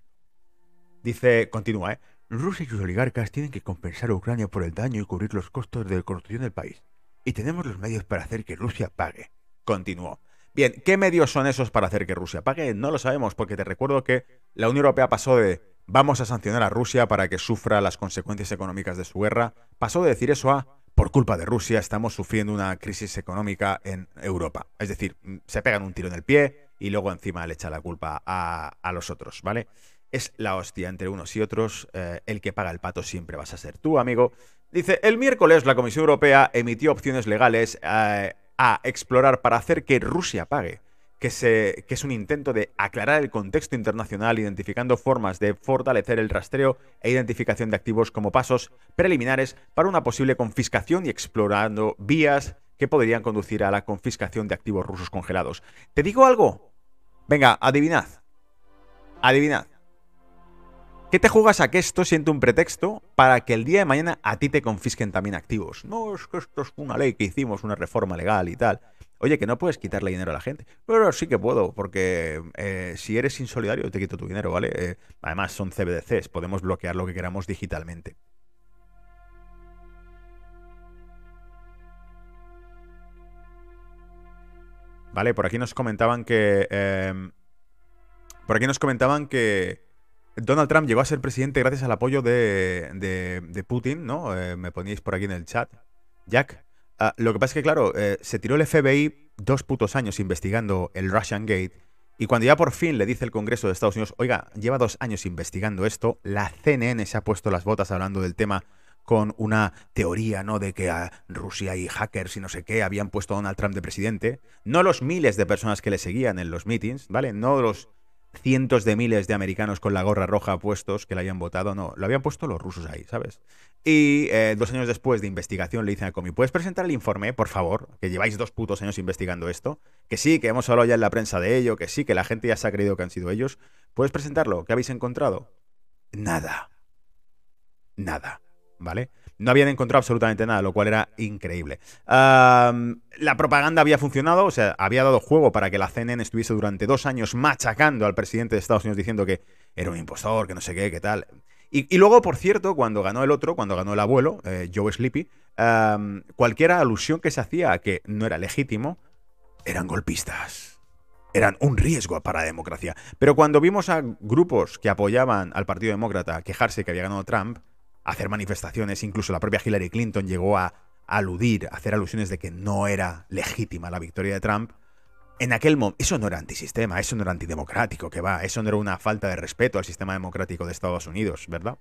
Dice, continúa, ¿eh? Rusia y sus oligarcas tienen que compensar a Ucrania por el daño y cubrir los costos de reconstrucción del país. Y tenemos los medios para hacer que Rusia pague. Continuó. Bien, ¿qué medios son esos para hacer que Rusia pague? No lo sabemos, porque te recuerdo que la Unión Europea pasó de vamos a sancionar a Rusia para que sufra las consecuencias económicas de su guerra, pasó de decir eso a por culpa de Rusia estamos sufriendo una crisis económica en Europa. Es decir, se pegan un tiro en el pie y luego encima le echa la culpa a, los otros, ¿vale? Es la hostia entre unos y otros. Eh, el que paga el pato siempre vas a ser tú, amigo. Dice, el miércoles la Comisión Europea emitió opciones legales eh, a explorar para hacer que Rusia pague, que, es un intento de aclarar el contexto internacional identificando formas de fortalecer el rastreo e identificación de activos como pasos preliminares para una posible confiscación y explorando vías que podrían conducir a la confiscación de activos rusos congelados. ¿Te digo algo? Venga, adivinad. Adivinad. ¿Qué te juegas a que esto siente un pretexto para que el día de mañana a ti te confisquen también activos? No, es que esto es una ley que hicimos, una reforma legal y tal. Oye, que no puedes quitarle dinero a la gente. Pero sí que puedo, porque eh, si eres insolidario te quito tu dinero, ¿vale? Eh, además son CBDCs, podemos bloquear lo que queramos digitalmente. Vale, por aquí nos comentaban que... Em, Por aquí nos comentaban que Donald Trump llegó a ser presidente gracias al apoyo de, de, Putin, ¿no? Eh, me poníais por aquí en el chat. Jack. Ah, lo que pasa es que, claro, eh, se tiró el FBI dos putos años investigando el Russian Gate. Y cuando ya por fin le dice el Congreso de Estados Unidos, oiga, lleva dos años investigando esto, la CNN se ha puesto las botas hablando del tema con una teoría, ¿no? De que a Rusia y hackers y no sé qué habían puesto a Donald Trump de presidente. No los miles de personas que le seguían en los meetings, ¿vale? No los cientos de miles de americanos con la gorra roja puestos que le habían votado, no, lo habían puesto los rusos ahí, ¿sabes? Y eh, dos años después de investigación le dicen a Comi, ¿puedes presentar el informe, por favor? Que lleváis dos putos años investigando esto. Que sí, que hemos hablado ya en la prensa de ello, que sí, que la gente ya se ha creído que han sido ellos. ¿Puedes presentarlo? ¿Qué habéis encontrado? Nada. Nada. ¿Vale? No habían encontrado absolutamente nada, lo cual era increíble. la propaganda había funcionado, o sea, había dado juego para que la CNN estuviese durante dos años machacando al presidente de Estados Unidos diciendo que era un impostor, que no sé qué, qué tal. Y, luego, por cierto, cuando ganó el otro, cuando ganó el abuelo, eh, Joe Sleepy, cualquier alusión que se hacía a que no era legítimo, eran golpistas. Eran un riesgo para la democracia. Pero cuando vimos a grupos que apoyaban al Partido Demócrata quejarse que había ganado Trump, hacer manifestaciones, incluso la propia Hillary Clinton llegó a aludir, a hacer alusiones de que no era legítima la victoria de Trump. En aquel momento, eso no era antisistema, eso no era antidemocrático, que va, eso no era una falta de respeto al sistema democrático de Estados Unidos, ¿verdad?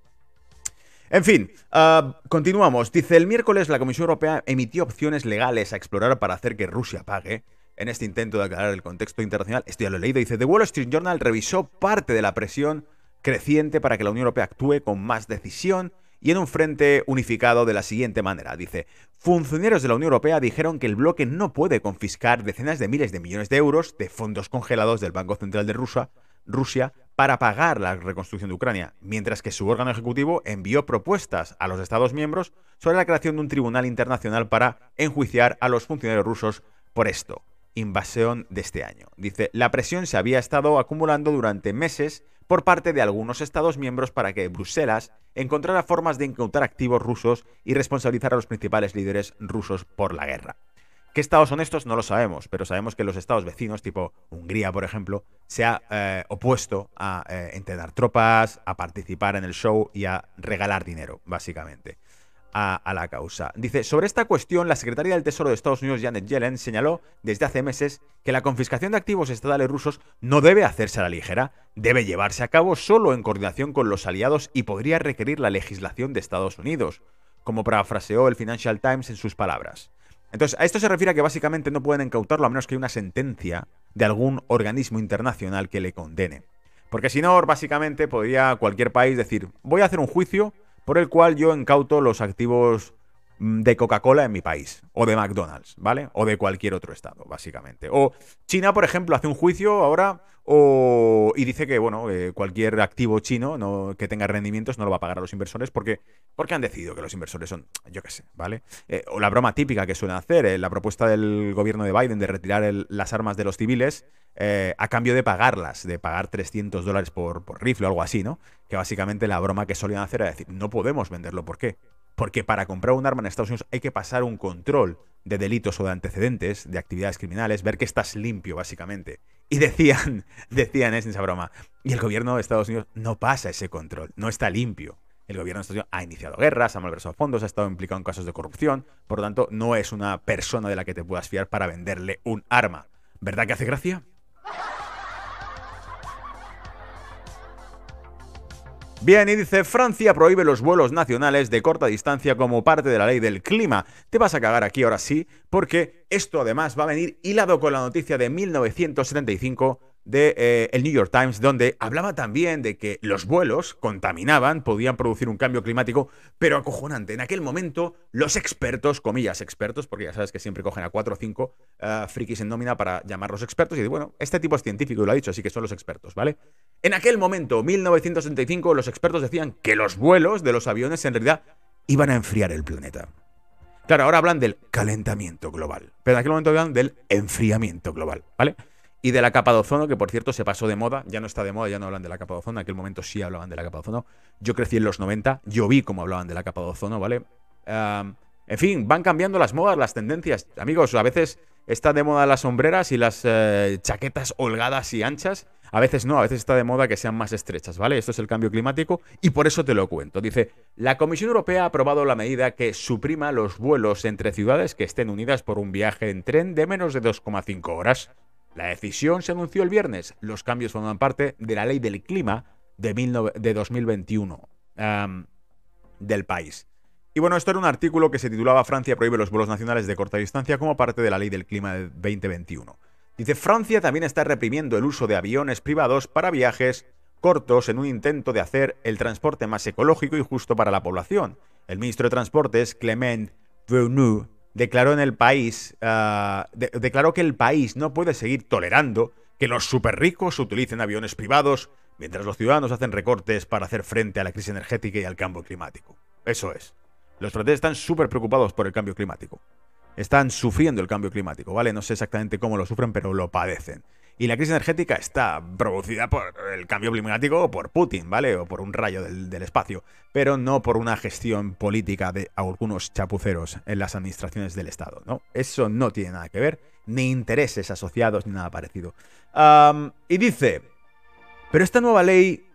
En fin, ah, continuamos. Dice, el miércoles la Comisión Europea emitió opciones legales a explorar para hacer que Rusia pague en este intento de aclarar el contexto internacional. Esto ya lo he leído. Dice, The Wall Street Journal revisó parte de la presión creciente para que la Unión Europea actúe con más decisión y en un frente unificado de la siguiente manera. Dice, funcionarios de la Unión Europea dijeron que el bloque no puede confiscar decenas de miles de millones de euros de fondos congelados del Banco Central de Rusia, Rusia para pagar la reconstrucción de Ucrania, mientras que su órgano ejecutivo envió propuestas a los Estados miembros sobre la creación de un tribunal internacional para enjuiciar a los funcionarios rusos por esto invasión de este año. Dice, la presión se había estado acumulando durante meses por parte de algunos Estados miembros para que Bruselas encontrara formas de incautar activos rusos y responsabilizar a los principales líderes rusos por la guerra. ¿Qué estados son estos? No lo sabemos, pero sabemos que los estados vecinos, tipo Hungría, por ejemplo, se ha eh, opuesto a eh, entrenar tropas, a participar en el show y a regalar dinero, básicamente a, la causa. Dice, sobre esta cuestión, la secretaria del Tesoro de Estados Unidos, Janet Yellen, señaló desde hace meses que la confiscación de activos estatales rusos no debe hacerse a la ligera, debe llevarse a cabo solo en coordinación con los aliados y podría requerir la legislación de Estados Unidos, como parafraseó el Financial Times en sus palabras. Entonces, a esto se refiere a que básicamente no pueden incautarlo a menos que haya una sentencia de algún organismo internacional que le condene. Porque si no, básicamente podría cualquier país decir, voy a hacer un juicio por el cual yo incauto los activos de Coca-Cola en mi país, o de McDonald's, ¿vale? O de cualquier otro estado, básicamente. O China, por ejemplo, hace un juicio ahora o, y dice que, bueno, cualquier activo chino no, que tenga rendimientos no lo va a pagar a los inversores porque, porque han decidido que los inversores son, yo qué sé, ¿vale? Eh, o la broma típica que suelen hacer, eh, la propuesta del gobierno de Biden de retirar las armas de los civiles eh, a cambio de pagarlas, de pagar 300 dólares por, por rifle o algo así, ¿no? Que básicamente la broma que solían hacer era decir, no podemos venderlo, ¿por qué? Porque para comprar un arma en Estados Unidos hay que pasar un control de delitos o de antecedentes, de actividades criminales, ver que estás limpio, básicamente. Y decían, decían es esa broma, y el gobierno de Estados Unidos no pasa ese control, no está limpio. El gobierno de Estados Unidos ha iniciado guerras, ha malversado fondos, ha estado implicado en casos de corrupción, por lo tanto, no es una persona de la que te puedas fiar para venderle un arma. ¿Verdad que hace gracia? Bien, y dice, Francia prohíbe los vuelos nacionales de corta distancia como parte de la ley del clima. Te vas a cagar aquí ahora sí, porque esto además va a venir hilado con la noticia de 1975 de eh, el New York Times, donde hablaba también de que los vuelos contaminaban, podían producir un cambio climático, pero acojonante. En aquel momento, los expertos, comillas expertos, porque ya sabes que siempre cogen a cuatro o cinco uh, frikis en nómina para llamarlos expertos, y bueno, este tipo es científico y lo ha dicho, así que son los expertos, ¿vale? En aquel momento, 1975, los expertos decían que los vuelos de los aviones en realidad iban a enfriar el planeta. Claro, ahora hablan del calentamiento global, pero en aquel momento hablan del enfriamiento global, ¿vale? Y de la capa de ozono, que por cierto se pasó de moda, ya no está de moda, ya no hablan de la capa de ozono, en aquel momento sí hablaban de la capa de ozono. Yo crecí en los 90, yo vi cómo hablaban de la capa de ozono, ¿vale? en fin, van cambiando las modas, las tendencias. Amigos, a veces está de moda las sombreras y las eh, chaquetas holgadas y anchas. A veces no, a veces está de moda que sean más estrechas, ¿vale? Esto es el cambio climático y por eso te lo cuento. Dice, la Comisión Europea ha aprobado la medida que suprima los vuelos entre ciudades que estén unidas por un viaje en tren de menos de 2,5 horas. La decisión se anunció el viernes. Los cambios forman parte de la ley del clima de, de 2021 del país. Y bueno, esto era un artículo que se titulaba Francia prohíbe los vuelos nacionales de corta distancia como parte de la ley del clima de 2021. Dice, Francia también está reprimiendo el uso de aviones privados para viajes cortos en un intento de hacer el transporte más ecológico y justo para la población. El ministro de Transportes, Clement Venu, declaró en el país, ah, declaró que el país no puede seguir tolerando que los superricos utilicen aviones privados mientras los ciudadanos hacen recortes para hacer frente a la crisis energética y al cambio climático. Eso es. Los franceses están súper preocupados por el cambio climático. Están sufriendo el cambio climático, ¿vale? No sé exactamente cómo lo sufren, pero lo padecen. Y la crisis energética está producida por el cambio climático o por Putin, ¿vale? O por un rayo del, espacio, pero no por una gestión política de algunos chapuceros en las administraciones del Estado, ¿no? Eso no tiene nada que ver, ni intereses asociados, ni nada parecido. y dice, pero esta nueva ley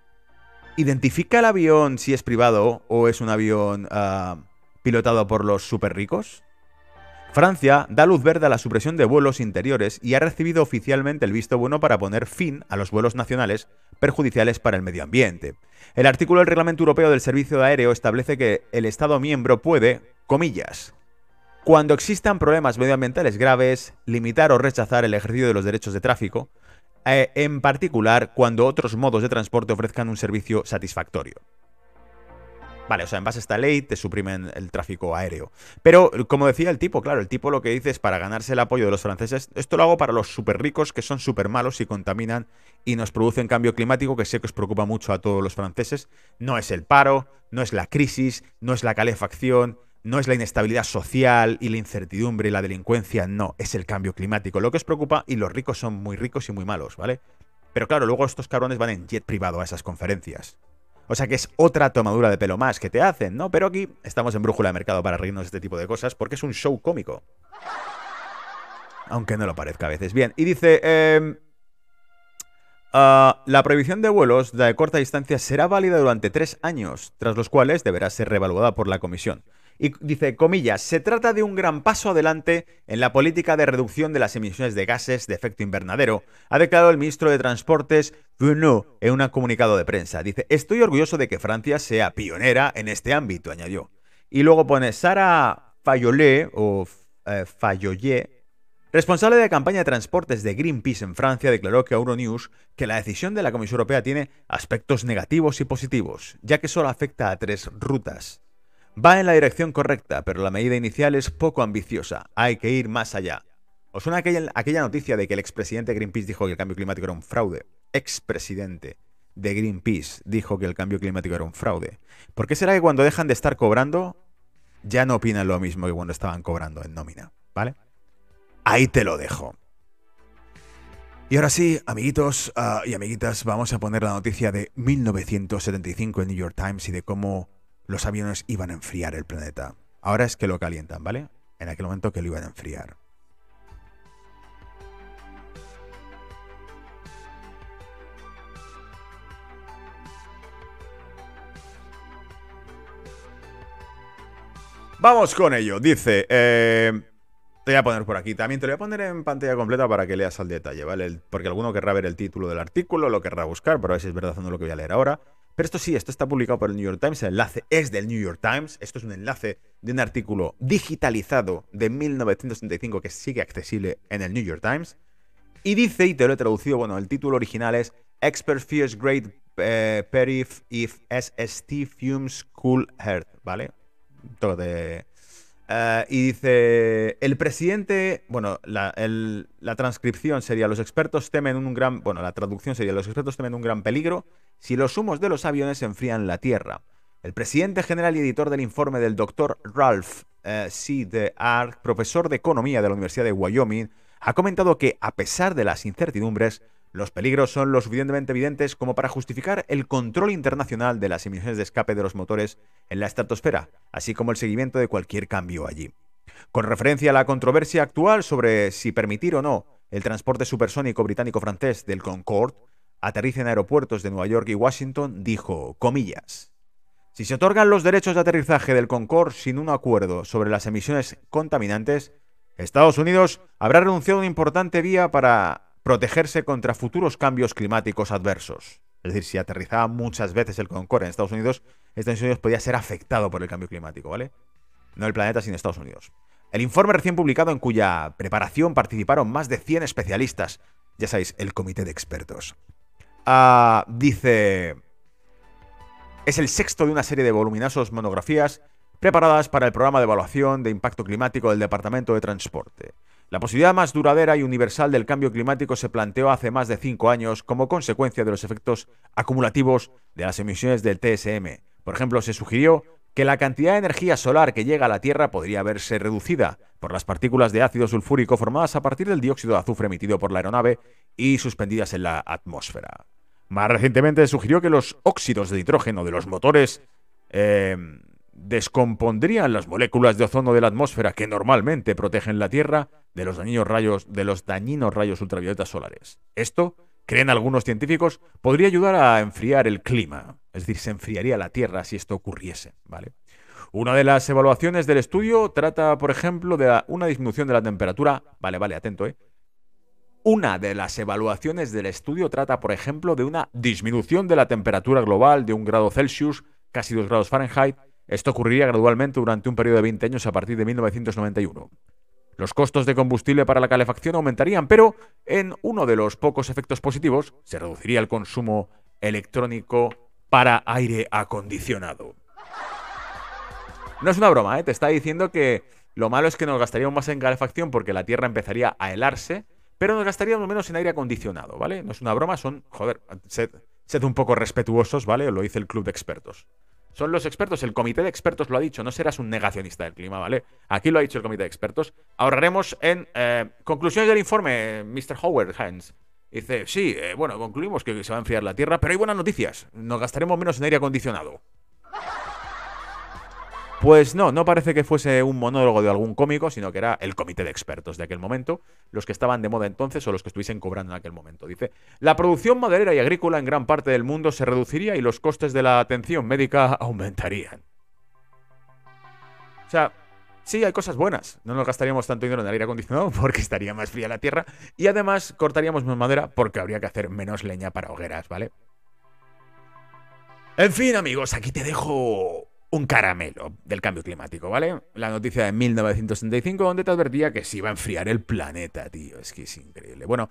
identifica el avión si es privado o es un avión ah, pilotado por los super ricos? Francia da luz verde a la supresión de vuelos interiores y ha recibido oficialmente el visto bueno para poner fin a los vuelos nacionales perjudiciales para el medio ambiente. El artículo del Reglamento Europeo del Servicio Aéreo establece que el Estado miembro puede, comillas, cuando existan problemas medioambientales graves, limitar o rechazar el ejercicio de los derechos de tráfico, eh, en particular cuando otros modos de transporte ofrezcan un servicio satisfactorio. Vale, o sea, en base a esta ley te suprimen el tráfico aéreo. Pero, como decía el tipo, claro, el tipo lo que dice es para ganarse el apoyo de los franceses, esto lo hago para los súper ricos que son súper malos y contaminan y nos producen cambio climático que sé que os preocupa mucho a todos los franceses. No es el paro, no es la crisis, no es la calefacción, no es la inestabilidad social y la incertidumbre y la delincuencia, no, es el cambio climático lo que os preocupa y los ricos son muy ricos y muy malos, ¿vale? Pero claro, luego estos cabrones van en jet privado a esas conferencias. O sea que es otra tomadura de pelo más que te hacen, ¿no? Pero aquí estamos en brújula de mercado para reírnos de este tipo de cosas porque es un show cómico. Aunque no lo parezca a veces. Bien, y dice... Em, ah, la prohibición de vuelos de corta distancia será válida durante tres años, tras los cuales deberá ser reevaluada por la Comisión. Y dice, comillas, se trata de un gran paso adelante en la política de reducción de las emisiones de gases de efecto invernadero, ha declarado el ministro de Transportes Bruno en un comunicado de prensa. Dice, estoy orgulloso de que Francia sea pionera en este ámbito, añadió. Y luego pone Sara Fayolé o eh, responsable de campaña de transportes de Greenpeace en Francia, declaró que a Euronews que la decisión de la Comisión Europea tiene aspectos negativos y positivos, ya que solo afecta a tres rutas. Va en la dirección correcta, pero la medida inicial es poco ambiciosa. Hay que ir más allá. ¿Os suena aquella, noticia de que el expresidente de Greenpeace dijo que el cambio climático era un fraude? Expresidente de Greenpeace dijo que el cambio climático era un fraude. ¿Por qué será que cuando dejan de estar cobrando ya no opinan lo mismo que cuando estaban cobrando en nómina? ¿Vale? Ahí te lo dejo. Y ahora sí, amiguitos ah, y amiguitas, vamos a poner la noticia de 1975 en New York Times y de cómo los aviones iban a enfriar el planeta. Ahora es que lo calientan, ¿vale? En aquel momento que lo iban a enfriar. Vamos con ello. Dice, eh, te voy a poner por aquí. También te lo voy a poner en pantalla completa para que leas al detalle, ¿vale? porque alguno querrá ver el título del artículo, lo querrá buscar, pero a ver si es verdad o no lo que voy a leer ahora. Pero esto sí, esto está publicado por el New York Times, el enlace es del New York Times, esto es un enlace de un artículo digitalizado de 1935 que sigue accesible en el New York Times. Y dice, y te lo he traducido, bueno, el título original es Expert Fears Great eh, Perif if SST Fumes Cool Heart, ¿vale? Todo de eh, y dice, el presidente, bueno, la, transcripción sería, los expertos temen un gran, bueno, la traducción sería, los expertos temen un gran peligro si los humos de los aviones enfrían la Tierra. El presidente general y editor del informe del doctor Ralph eh, C. de Ark, profesor de economía de la Universidad de Wyoming, ha comentado que, a pesar de las incertidumbres, los peligros son lo suficientemente evidentes como para justificar el control internacional de las emisiones de escape de los motores en la estratosfera, así como el seguimiento de cualquier cambio allí. Con referencia a la controversia actual sobre si permitir o no el transporte supersónico británico-francés del Concorde, aterrice en aeropuertos de Nueva York y Washington, dijo, comillas, si se otorgan los derechos de aterrizaje del Concorde sin un acuerdo sobre las emisiones contaminantes, Estados Unidos habrá renunciado a una importante vía para protegerse contra futuros cambios climáticos adversos. Es decir, si aterrizaba muchas veces el Concorde en Estados Unidos, Estados Unidos podía ser afectado por el cambio climático, ¿vale? No el planeta, sino Estados Unidos. El informe recién publicado en cuya preparación participaron más de 100 especialistas, ya sabéis, el comité de expertos, ah, dice, es el sexto de una serie de voluminosos monografías preparadas para el programa de evaluación de impacto climático del Departamento de Transporte. La posibilidad más duradera y universal del cambio climático se planteó hace más de cinco años como consecuencia de los efectos acumulativos de las emisiones del TSM. Por ejemplo, se sugirió que la cantidad de energía solar que llega a la Tierra podría verse reducida por las partículas de ácido sulfúrico formadas a partir del dióxido de azufre emitido por la aeronave y suspendidas en la atmósfera. Más recientemente sugirió que los óxidos de nitrógeno de los motores eh, descompondrían las moléculas de ozono de la atmósfera que normalmente protegen la Tierra de los dañinos rayos, de los dañinos rayos ultravioletas solares. Esto, creen algunos científicos, podría ayudar a enfriar el clima, es decir, se enfriaría la Tierra si esto ocurriese, ¿vale? Una de las evaluaciones del estudio trata, por ejemplo, de una disminución de la temperatura, vale, vale, atento, ¿eh? Una de las evaluaciones del estudio trata, por ejemplo, de una disminución de la temperatura global de un grado Celsius, casi dos grados Fahrenheit, esto ocurriría gradualmente durante un periodo de 20 años a partir de 1991. Los costos de combustible para la calefacción aumentarían, pero en uno de los pocos efectos positivos se reduciría el consumo electrónico para aire acondicionado. No es una broma, ¿eh? te está diciendo que lo malo es que nos gastaríamos más en calefacción porque la Tierra empezaría a helarse, pero nos gastaríamos menos en aire acondicionado, ¿vale? No es una broma, son, joder, sed, un poco respetuosos, ¿vale? Lo dice el club de expertos. Son los expertos, el comité de expertos lo ha dicho, no serás un negacionista del clima, ¿vale? Aquí lo ha dicho el comité de expertos. Ahorraremos en eh, conclusiones del informe, Mr. Howard Hans. Dice, sí, eh, bueno, concluimos que se va a enfriar la Tierra, pero hay buenas noticias. Nos gastaremos menos en aire acondicionado. Pues no, no parece que fuese un monólogo de algún cómico, sino que era el comité de expertos de aquel momento, los que estaban de moda entonces o los que estuviesen cobrando en aquel momento. Dice, la producción maderera y agrícola en gran parte del mundo se reduciría y los costes de la atención médica aumentarían. O sea, sí, hay cosas buenas. No nos gastaríamos tanto dinero en aire acondicionado porque estaría más fría la tierra y además cortaríamos más madera porque habría que hacer menos leña para hogueras, ¿vale? En fin, amigos, aquí te dejo un caramelo del cambio climático, ¿vale? La noticia de 1965 donde te advertía que se iba a enfriar el planeta, tío. Es que es increíble. Bueno,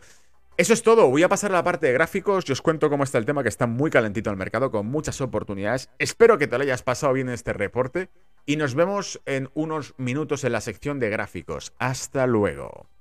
eso es todo. Voy a pasar a la parte de gráficos. Yo os cuento cómo está el tema, que está muy calentito el mercado, con muchas oportunidades. Espero que te lo hayas pasado bien este reporte. Y nos vemos en unos minutos en la sección de gráficos. Hasta luego.